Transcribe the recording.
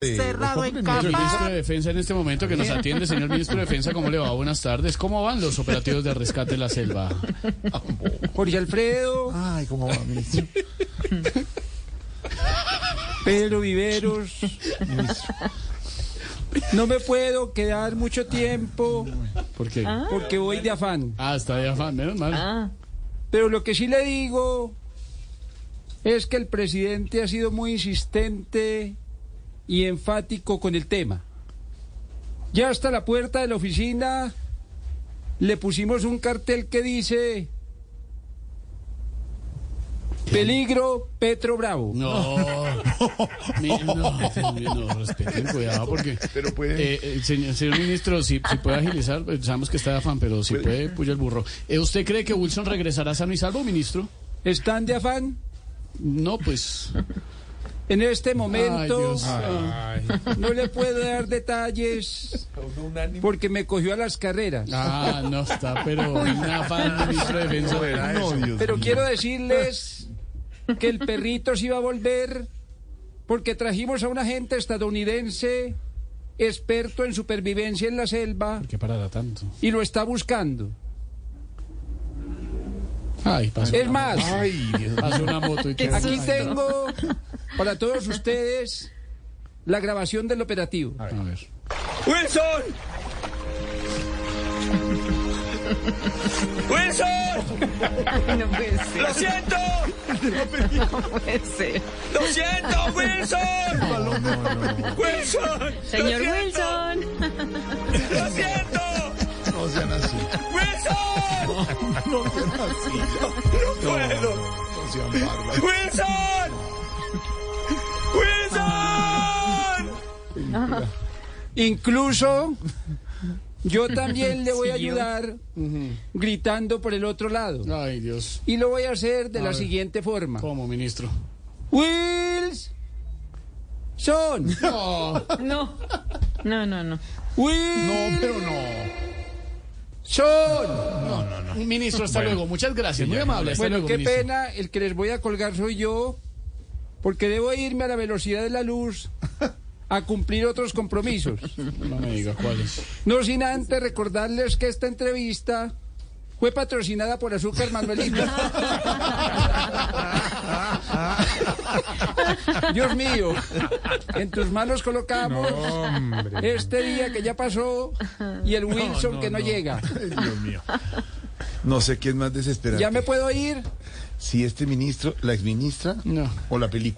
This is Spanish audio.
Cerrado en El ministro de Defensa en este momento que nos atiende, señor ministro de Defensa, ¿cómo le va? Buenas tardes. ¿Cómo van los operativos de rescate de la selva? Jorge Alfredo, Ay, ¿cómo va, ministro? Pedro Viveros. No me puedo quedar mucho tiempo ¿Por qué? porque voy de afán. Ah, está de afán, menos mal. Pero lo que sí le digo es que el presidente ha sido muy insistente y enfático con el tema. Ya hasta la puerta de la oficina le pusimos un cartel que dice Peligro Petro Bravo. No, no, respeten, cuidado, porque... Pero puede- Eh, eh, señor, señor ministro, si, si puede agilizar, pues, sabemos que está de afán, pero si puede, puya el burro. Eh, ¿Usted cree que Wilson regresará sano y salvo, ministro? ¿Están de afán? No, pues... En este Ay, momento Dios. no le puedo dar detalles porque me cogió a las carreras. Ah, no está, pero en afán, ministro de Defensa. No, Dios Pero mío. quiero decirles que el perrito sí va a volver porque trajimos a un agente estadounidense experto en supervivencia en la selva ¿Por qué parará tanto? y lo está buscando. Ay, pasó. Es una más, Ay, Dios mío. Pasó una moto y qué aquí tengo para todos ustedes la grabación del operativo. A ver. ¡Wilson! ¡Wilson! No puede ser. ¡Lo siento! No puede ser. ¡Lo siento, Wilson! ¡Wilson! Señor. Wilson. ¡Lo siento! No sean así. ¡Wilson! No sean así. ¡No puedo! No sean bárbaros. ¡Wilson! Incluso yo también le voy a ayudar gritando por el otro lado. Ay, Dios. Y lo voy a hacer de A la ver. siguiente forma. ¿Cómo, ministro? Wills. Son. No. No. No, no, no. Wills. No, pero no. Son. Ministro, hasta luego. Muchas gracias. Muy amable. Hasta Bueno, luego, qué ministro. pena. El que les voy a colgar soy yo. Porque debo irme a la velocidad de la luz a cumplir otros compromisos. No me diga cuáles. No sin antes recordarles que esta entrevista fue patrocinada por Azúcar Manuelito. Dios mío, en tus manos colocamos este día que ya pasó y el Wilson que no, llega. Ay, Dios mío. No sé quién más desesperante. ¿Ya me puedo ir? Si este ministro, la exministra No. o la película.